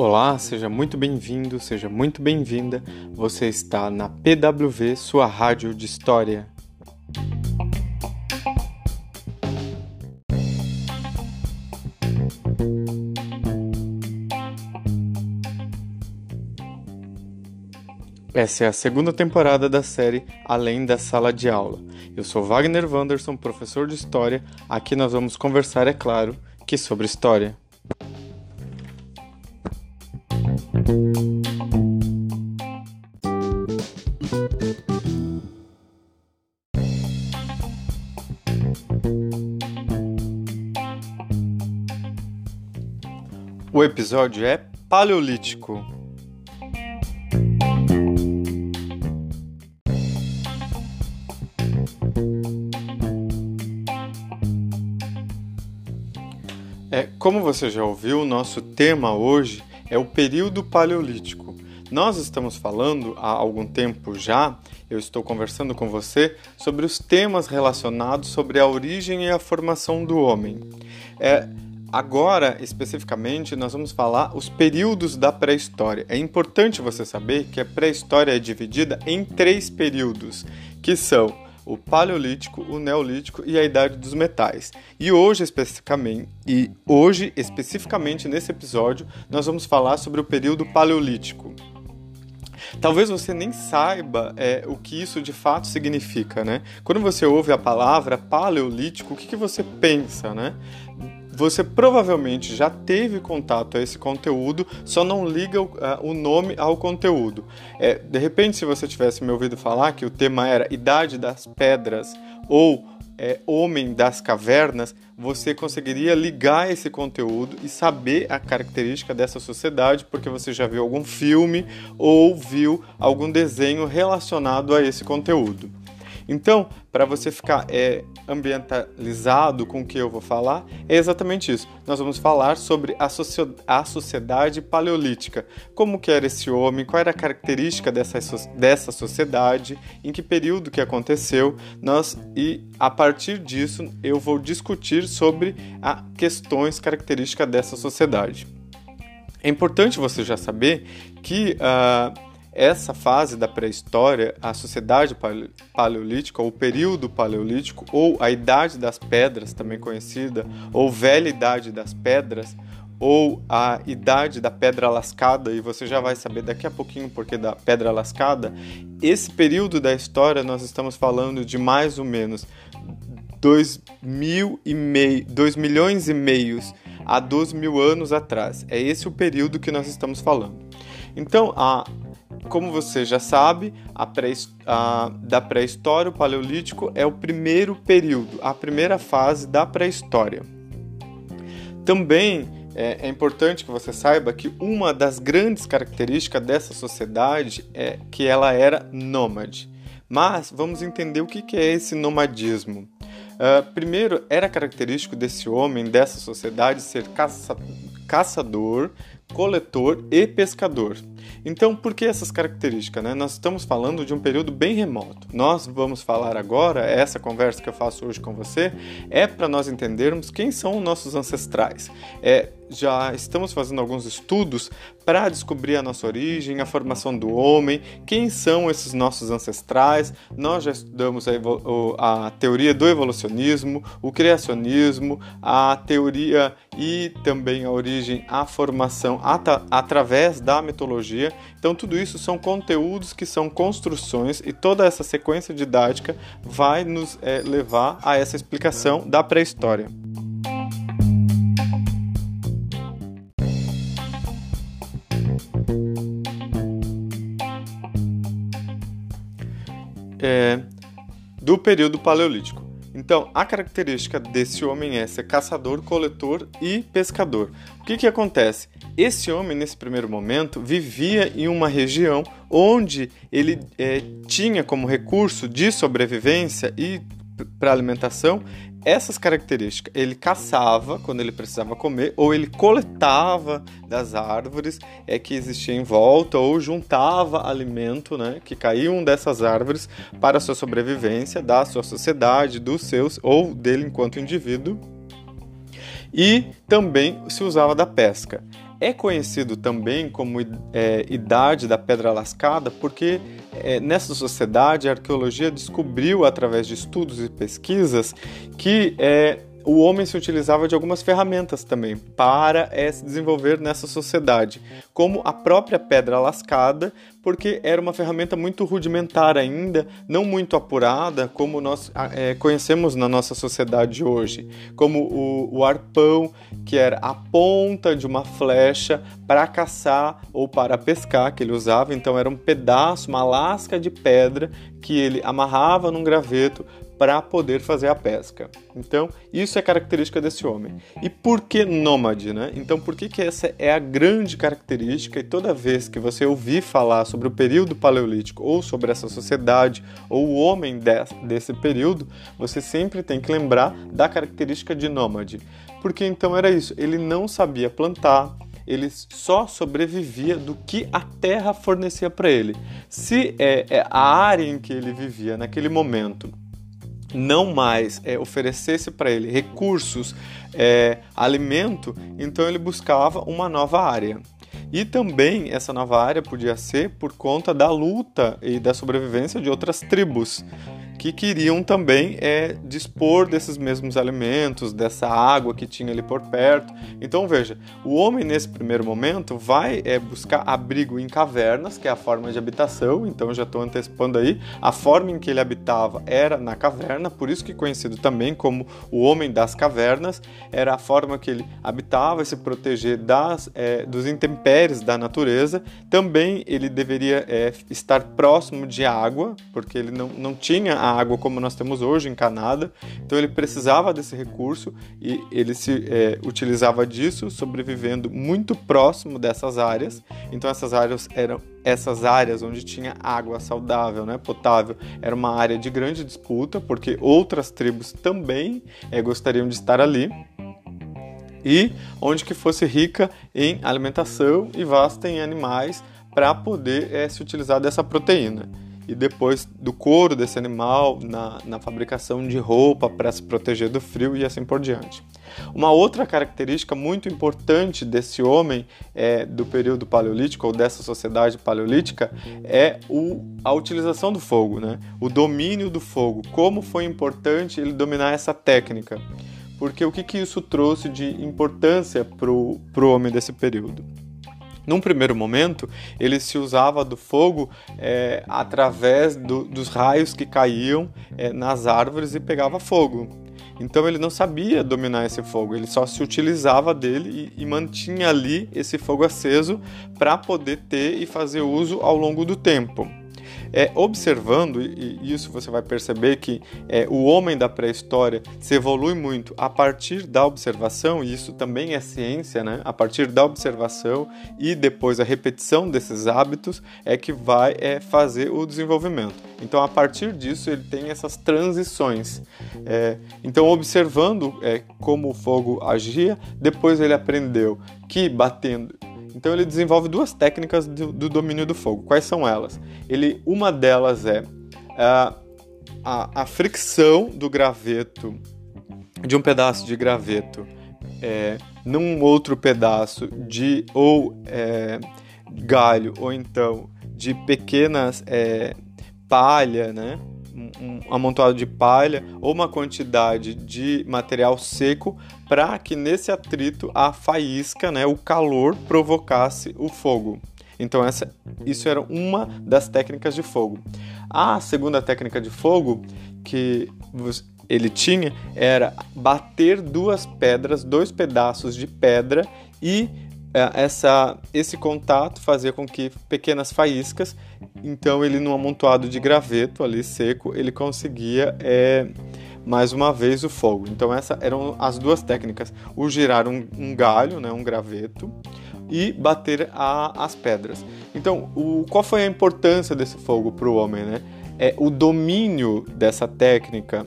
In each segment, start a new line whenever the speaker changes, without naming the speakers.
Olá, seja muito bem-vindo, seja muito bem-vinda. Você está na PWV, sua rádio de história. Essa é a segunda temporada da série Além da Sala de Aula. Eu sou Wagner Wanderson, professor de História. Aqui nós vamos conversar, é claro, que sobre História. O episódio é Paleolítico. É, como você já ouviu, nosso tema hoje é o período paleolítico. Nós estamos falando há algum tempo já, eu estou conversando com você sobre os temas relacionados sobre a origem e a formação do homem. É, agora, especificamente, nós vamos falar os períodos da pré-história. É importante você saber que a pré-história é dividida em três períodos, que são o Paleolítico, o Neolítico e a Idade dos Metais. E hoje especificamente, e hoje especificamente nesse episódio, nós vamos falar sobre o período Paleolítico. Talvez você nem saiba é, o que isso de fato significa, né? Quando você ouve a palavra paleolítico, o que, que você pensa, né? Você provavelmente já teve contato a esse conteúdo, só não liga o, o nome ao conteúdo. É, de repente, se você tivesse me ouvido falar que o tema era Idade das Pedras ou é, Homem das Cavernas, você conseguiria ligar esse conteúdo e saber a característica dessa sociedade, porque você já viu algum filme ou viu algum desenho relacionado a esse conteúdo. Então, para você ficar é, ambientalizado com o que eu vou falar, é exatamente isso. Nós vamos falar sobre a, a sociedade paleolítica, como que era esse homem, qual era a característica dessa, dessa sociedade, em que período que aconteceu, nós e a partir disso eu vou discutir sobre as questões características dessa sociedade. É importante você já saber que uh, essa fase da pré-história, a sociedade paleolítica, ou o período paleolítico, ou a idade das pedras, também conhecida, ou velha idade das pedras, ou a idade da pedra lascada, e você já vai saber daqui a pouquinho porque da pedra lascada. Esse período da história nós estamos falando de mais ou menos 2 mil e meio, 2 milhões e meios a 12 mil anos atrás. É esse o período que nós estamos falando. Então, a como você já sabe, a pré, a, da pré-história, o Paleolítico é o primeiro período, a primeira fase da pré-história. Também é, é, importante que você saiba que uma das grandes características dessa sociedade é que ela era nômade. Mas vamos entender o que é esse nomadismo. Uh, primeiro, era característico desse homem, dessa sociedade, ser caça caçador, coletor e pescador. Então, por que essas características? Né? Nós estamos falando de um período bem remoto. Nós vamos falar agora, essa conversa que eu faço hoje com você, é para nós entendermos quem são os nossos ancestrais. É, já estamos fazendo alguns estudos para descobrir a nossa origem, a formação do homem, quem são esses nossos ancestrais. Nós já estudamos a, a teoria do evolucionismo, o criacionismo, a teoria e também a origem, a formação at através da mitologia. Então, tudo isso são conteúdos que são construções e toda essa sequência didática vai nos é, levar a essa explicação da pré-história. é, do período paleolítico. Então, a característica desse homem é ser caçador, coletor e pescador. O que, que acontece? Esse homem, nesse primeiro momento, vivia em uma região onde ele é, tinha como recurso de sobrevivência e para alimentação essas características. Ele caçava quando ele precisava comer, ou ele coletava das árvores é, que existiam em volta, ou juntava alimento né, que caíam dessas árvores para a sua sobrevivência, da sua sociedade, dos seus, ou dele enquanto indivíduo. E também se usava da pesca. É conhecido também como é, Idade da Pedra Lascada porque é, nessa sociedade a arqueologia descobriu, através de estudos e pesquisas, que é, o homem se utilizava de algumas ferramentas também para é, se desenvolver nessa sociedade, como a própria pedra lascada, porque era uma ferramenta muito rudimentar ainda, não muito apurada como nós é, conhecemos na nossa sociedade hoje, como o, o arpão, que era a ponta de uma flecha para caçar ou para pescar que ele usava, então era um pedaço, uma lasca de pedra que ele amarrava num graveto para poder fazer a pesca. Então, isso é característica desse homem. E por que nômade, né? Então, por que, que essa é a grande característica e toda vez que você ouvir falar sobre o período paleolítico ou sobre essa sociedade ou o homem desse período, você sempre tem que lembrar da característica de nômade. Porque então era isso, ele não sabia plantar, ele só sobrevivia do que a terra fornecia para ele. Se é, é, a área em que ele vivia naquele momento não mais é, oferecesse para ele recursos, é, alimento, então ele buscava uma nova área. E também essa nova área podia ser por conta da luta e da sobrevivência de outras tribos que queriam também é, dispor desses mesmos alimentos, dessa água que tinha ali por perto. Então veja, o homem nesse primeiro momento vai é, buscar abrigo em cavernas, que é a forma de habitação. Então já estou antecipando aí, a forma em que ele habitava era na caverna, por isso que conhecido também como o homem das cavernas, era a forma que ele habitava e se proteger das, é, dos intempéries da natureza. Também ele deveria é, estar próximo de água, porque ele não, não tinha a água como nós temos hoje, encanada. Então ele precisava desse recurso e ele se é, utilizava disso, sobrevivendo muito próximo dessas áreas. Então essas áreas eram essas áreas onde tinha água saudável, né, potável, era uma área de grande disputa, porque outras tribos também é, gostariam de estar ali e onde que fosse rica em alimentação e vasta em animais para poder é, se utilizar dessa proteína e depois do couro desse animal na, na fabricação de roupa para se proteger do frio e assim por diante. Uma outra característica muito importante desse homem é, do período paleolítico ou dessa sociedade paleolítica é o, a utilização do fogo, né? o domínio do fogo. Como foi importante ele dominar essa técnica? Porque o que, que isso trouxe de importância para o homem desse período? Num primeiro momento, ele se usava do fogo é, através do, dos raios que caíam é, nas árvores e pegava fogo. Então ele não sabia dominar esse fogo, ele só se utilizava dele e, e mantinha ali esse fogo aceso para poder ter e fazer uso ao longo do tempo. É, observando, e isso você vai perceber que é, o homem da pré-história se evolui muito a partir da observação, e isso também é ciência, né? A partir da observação e depois a repetição desses hábitos é que vai é, fazer o desenvolvimento. Então, a partir disso, ele tem essas transições. É, então, observando é, como o fogo agia, depois ele aprendeu que batendo então ele desenvolve duas técnicas do, do domínio do fogo. Quais são elas? Ele, uma delas é a, a, a fricção do graveto, de um pedaço de graveto, é, num outro pedaço de ou é, galho ou então de pequenas é, palha, né? Um amontoado de palha ou uma quantidade de material seco para que nesse atrito a faísca, né, o calor provocasse o fogo. Então essa, isso era uma das técnicas de fogo. A segunda técnica de fogo que ele tinha era bater duas pedras, dois pedaços de pedra e essa, esse contato fazia com que pequenas faíscas, então ele num amontoado de graveto ali seco, ele conseguia é, mais uma vez o fogo. Então essas eram as duas técnicas: o girar um, um galho, né, um graveto, e bater a, as pedras. Então, o, qual foi a importância desse fogo para o homem? Né? É, o domínio dessa técnica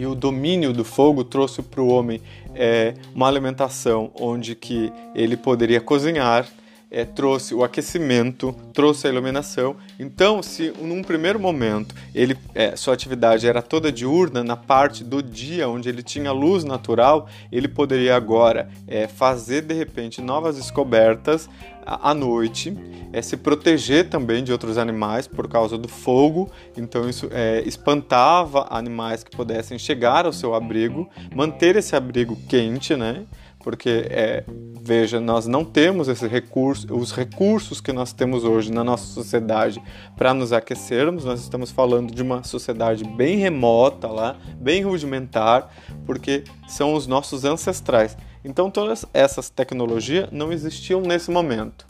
e o domínio do fogo trouxe para o homem é, uma alimentação onde que ele poderia cozinhar é, trouxe o aquecimento, trouxe a iluminação. Então, se num primeiro momento ele, é, sua atividade era toda diurna, na parte do dia onde ele tinha luz natural, ele poderia agora é, fazer de repente novas descobertas à noite, é, se proteger também de outros animais por causa do fogo, então isso é, espantava animais que pudessem chegar ao seu abrigo, manter esse abrigo quente, né? Porque é, veja, nós não temos esse recurso, os recursos que nós temos hoje na nossa sociedade para nos aquecermos. Nós estamos falando de uma sociedade bem remota lá, bem rudimentar, porque são os nossos ancestrais. Então todas essas tecnologias não existiam nesse momento.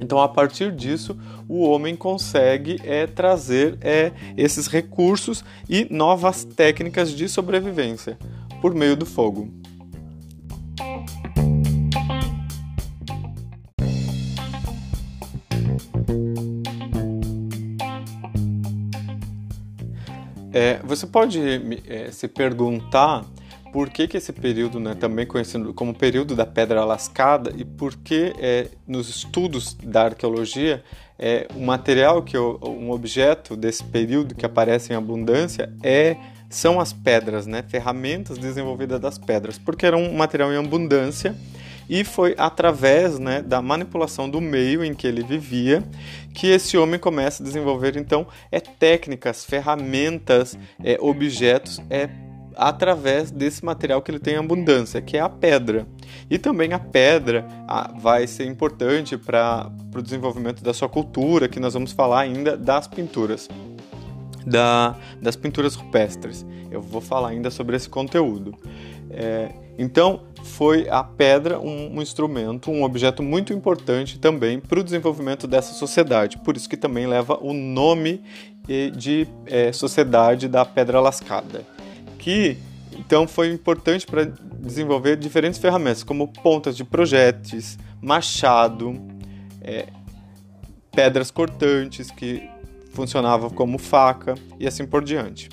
Então, a partir disso, o homem consegue é, trazer é, esses recursos e novas técnicas de sobrevivência por meio do fogo. Você pode é, se perguntar por que, que esse período, né, também conhecido como período da Pedra Lascada, e por que é, nos estudos da arqueologia é, o material que um objeto desse período que aparece em abundância é são as pedras, né, ferramentas desenvolvidas das pedras, porque era um material em abundância e foi através né, da manipulação do meio em que ele vivia que esse homem começa a desenvolver então é técnicas, ferramentas, é, objetos, é através desse material que ele tem em abundância, que é a pedra. E também a pedra vai ser importante para o desenvolvimento da sua cultura, que nós vamos falar ainda das pinturas. Da, das pinturas rupestres. Eu vou falar ainda sobre esse conteúdo. É, então, foi a pedra um, um, instrumento, um objeto muito importante também para o desenvolvimento dessa sociedade. Por isso que também leva o nome de é, Sociedade da Pedra Lascada, que então foi importante para desenvolver diferentes ferramentas, como pontas de projéteis, machado, é, pedras cortantes que funcionavam como faca e assim por diante.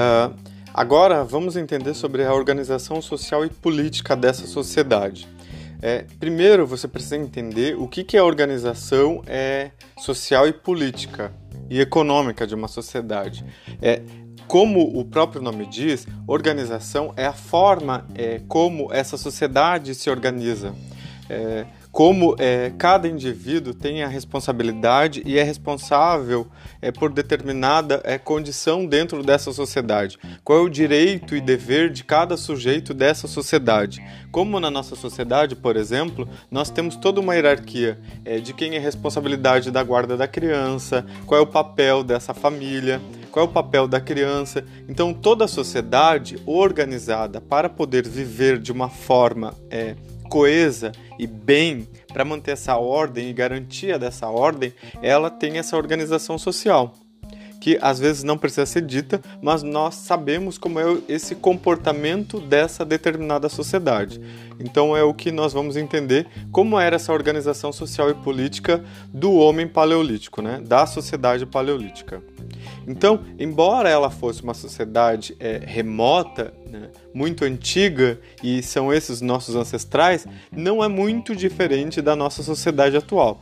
Uh, agora vamos entender sobre a organização social e política dessa sociedade. É, primeiro, você precisa entender o que, que é organização é, social e política e econômica de uma sociedade. É, como o próprio nome diz, organização é a forma é, como essa sociedade se organiza. É, como é, cada indivíduo tem a responsabilidade e é responsável é, por determinada é, condição dentro dessa sociedade. Qual é o direito e dever de cada sujeito dessa sociedade? Como na nossa sociedade, por exemplo, nós temos toda uma hierarquia é, de quem é responsabilidade da guarda da criança, qual é o papel dessa família qual é o papel da criança. Então, toda a sociedade organizada para poder viver de uma forma é, coesa e bem para manter essa ordem e garantia dessa ordem, ela tem essa organização social que às vezes não precisa ser dita, mas nós sabemos como é esse comportamento dessa determinada sociedade. Então é o que nós vamos entender como era essa organização social e política do homem paleolítico, né? da sociedade paleolítica. Então, embora ela fosse uma sociedade é, remota, né, muito antiga, e são esses nossos ancestrais, não é muito diferente da nossa sociedade atual.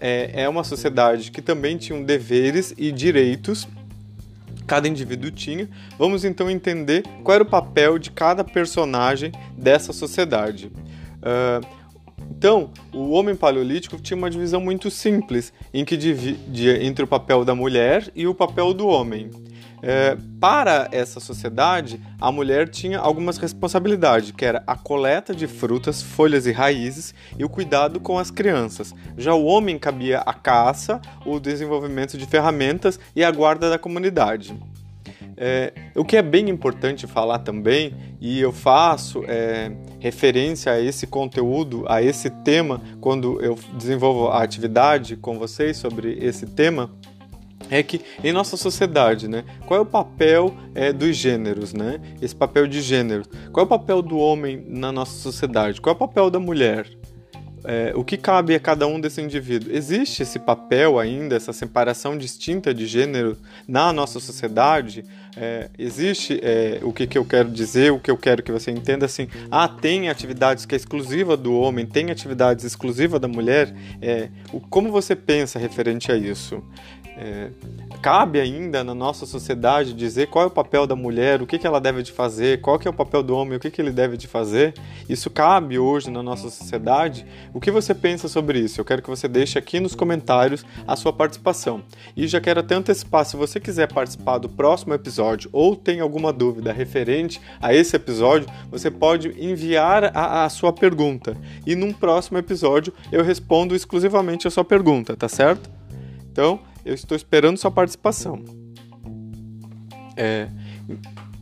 É, é uma sociedade que também tinha deveres e direitos cada indivíduo tinha. Vamos então entender qual era o papel de cada personagem dessa sociedade. Uh, então, o homem paleolítico tinha uma divisão muito simples, em que dividia entre o papel da mulher e o papel do homem. É, para essa sociedade, a mulher tinha algumas responsabilidades, que era a coleta de frutas, folhas e raízes e o cuidado com as crianças. Já o homem cabia a caça, o desenvolvimento de ferramentas e a guarda da comunidade. É, o que é bem importante falar também, e eu faço é, referência a esse conteúdo, a esse tema, quando eu desenvolvo a atividade com vocês sobre esse tema, é que em nossa sociedade, né, qual é o papel é, dos gêneros, né? Esse papel de gênero. Qual é o papel do homem na nossa sociedade? Qual é o papel da mulher? é, o que cabe a cada um desse indivíduo? Existe esse papel ainda, essa separação distinta de gênero na nossa sociedade? É, existe é, o que, que eu quero dizer, o que eu quero que você entenda assim? Ah, tem atividades que é exclusiva do homem, tem atividades exclusivas da mulher? É, o, como você pensa referente a isso? É, cabe ainda na nossa sociedade dizer qual é o papel da mulher, o que, que ela deve de fazer, qual que é o papel do homem, o que, que ele deve de fazer. Isso cabe hoje na nossa sociedade. O que você pensa sobre isso? Eu quero que você deixe aqui nos comentários a sua participação. E já quero até antecipar, se você quiser participar do próximo episódio ou tem alguma dúvida referente a esse episódio, você pode enviar a, a sua pergunta. E num próximo episódio eu respondo exclusivamente a sua pergunta, tá certo? Então, eu estou esperando sua participação. É,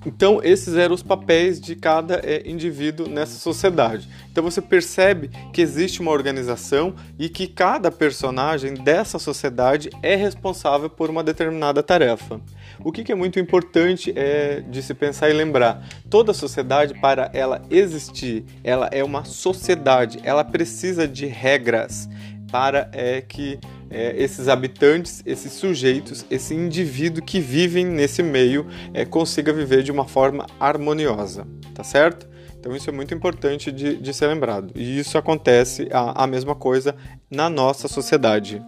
então, esses eram os papéis de cada é, indivíduo nessa sociedade. Então, você percebe que existe uma organização e que cada personagem dessa sociedade é responsável por uma determinada tarefa. O que, que é muito importante é de se pensar e lembrar: toda sociedade, para ela existir, ela é uma sociedade, ela precisa de regras para é, que é, esses habitantes, esses sujeitos, esse indivíduo que vivem nesse meio é, consiga viver de uma forma harmoniosa, tá certo? Então isso é muito importante de, de ser lembrado. E isso acontece a, a mesma coisa na nossa sociedade.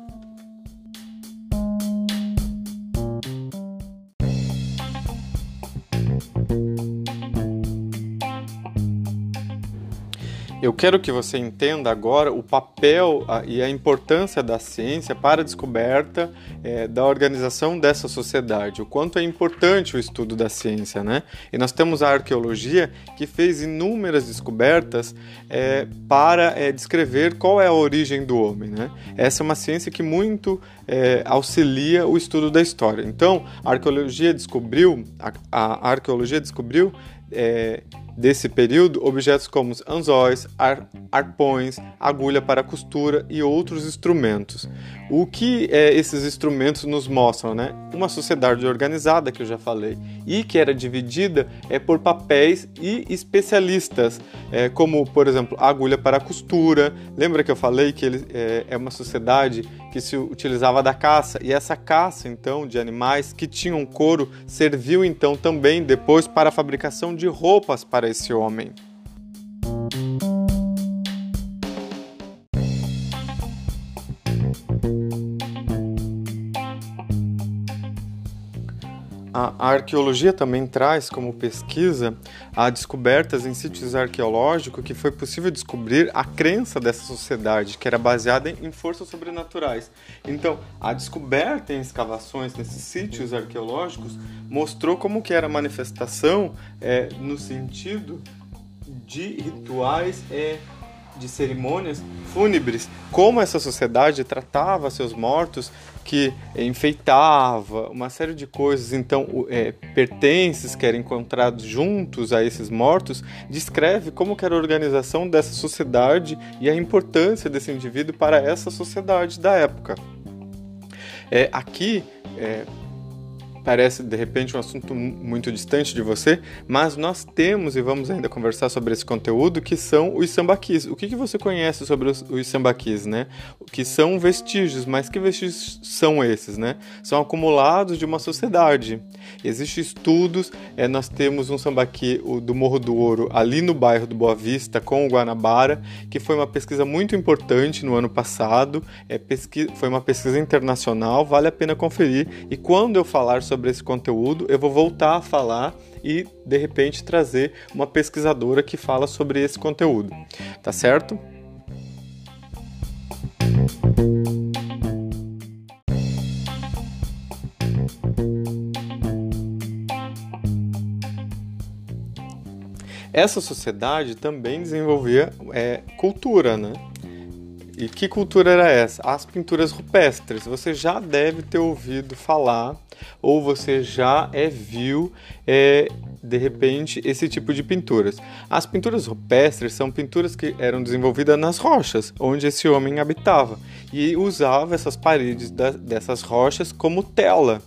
Eu quero que você entenda agora o papel e a importância da ciência para a descoberta é, da organização dessa sociedade, o quanto é importante o estudo da ciência, né? E nós temos a arqueologia que fez inúmeras descobertas é, para é, descrever qual é a origem do homem, né? Essa é uma ciência que muito é, auxilia o estudo da história. Então, a arqueologia descobriu, a, a arqueologia descobriu é, desse período objetos como anzóis, ar, arpões, agulha para costura e outros instrumentos. O que é, esses instrumentos nos mostram? Né? Uma sociedade organizada, que eu já falei, e que era dividida é, por papéis e especialistas, é, como, por exemplo, agulha para costura. Lembra que eu falei que ele é, é uma sociedade que se utilizava da caça, e essa caça, então, de animais que tinham couro, serviu então também depois para a fabricação de roupas para esse homem. A, arqueologia também traz como pesquisa a descobertas em sítios arqueológicos que foi possível descobrir a crença dessa sociedade, que era baseada em forças sobrenaturais. Então, a descoberta em escavações nesses sítios arqueológicos mostrou como que era a manifestação é, no sentido de rituais é, de cerimônias fúnebres, como essa sociedade tratava seus mortos, que enfeitava uma série de coisas, então é, pertences que eram encontrados juntos a esses mortos, descreve como era a organização dessa sociedade e a importância desse indivíduo para essa sociedade da época. É, aqui, é, parece de repente um assunto muito distante de você, mas nós temos e vamos ainda conversar sobre esse conteúdo que são os sambaquis. O que, que você conhece sobre os, os sambaquis, né? Que são vestígios, mas que vestígios são esses, né? São acumulados de uma sociedade. Existem estudos, é, nós temos um sambaqui o, do Morro do Ouro ali no bairro do Boa Vista com o Guanabara, que foi uma pesquisa muito importante no ano passado, é, pesquisa, foi uma pesquisa internacional, vale a pena conferir. E quando eu falar sobre esse conteúdo, eu vou voltar a falar e de repente trazer uma pesquisadora que fala sobre esse conteúdo. Tá certo? Essa sociedade também desenvolvia é, cultura, né? E que cultura era essa? As pinturas rupestres. Você já deve ter ouvido falar, ou você já é, viu, é, de repente, esse tipo de pinturas. As pinturas rupestres são pinturas que eram desenvolvidas nas rochas, onde esse homem habitava, e usava essas paredes da, dessas rochas como tela.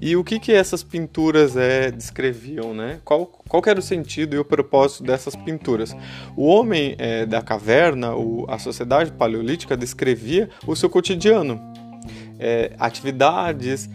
E o que, que essas pinturas é, descreviam, né? Qual, qual era o sentido e o propósito dessas pinturas? O homem é, da caverna, o, a sociedade paleolítica, descrevia o seu cotidiano, é, atividades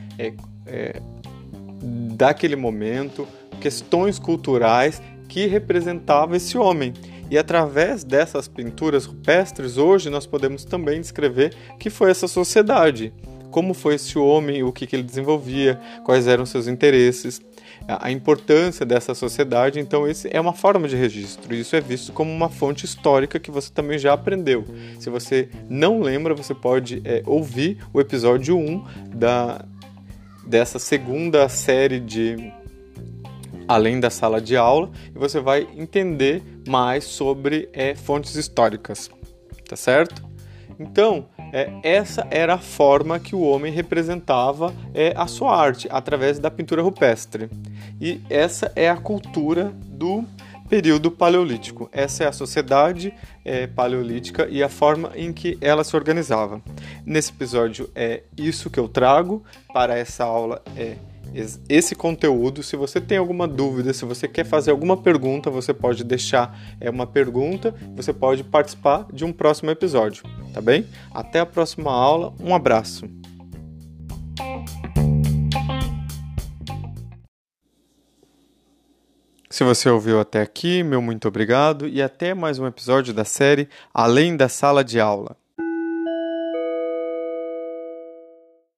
daquele momento, questões culturais que representavam esse homem. E através dessas pinturas rupestres, hoje nós podemos também descrever que foi essa sociedade como foi esse homem, o que, que ele desenvolvia, quais eram seus interesses, a importância dessa sociedade. Então, esse é uma forma de registro. Isso é visto como uma fonte histórica que você também já aprendeu. Se você não lembra, você pode é, ouvir o episódio 1 da, dessa segunda série de além da sala de aula e você vai entender mais sobre é, fontes históricas, tá certo? Então, é, essa era a forma que o homem representava é, a sua arte, através da pintura rupestre. E essa é a cultura do período paleolítico. Essa é a sociedade é, paleolítica e a forma em que ela se organizava. Nesse episódio é isso que eu trago para essa aula é esse conteúdo. Se você tem alguma dúvida, se você quer fazer alguma pergunta, você pode deixar é, uma pergunta, você pode participar de um próximo episódio, tá bem? Até a próxima aula, um abraço. Se você ouviu até aqui, meu muito obrigado e até mais um episódio da série Além da Sala de Aula.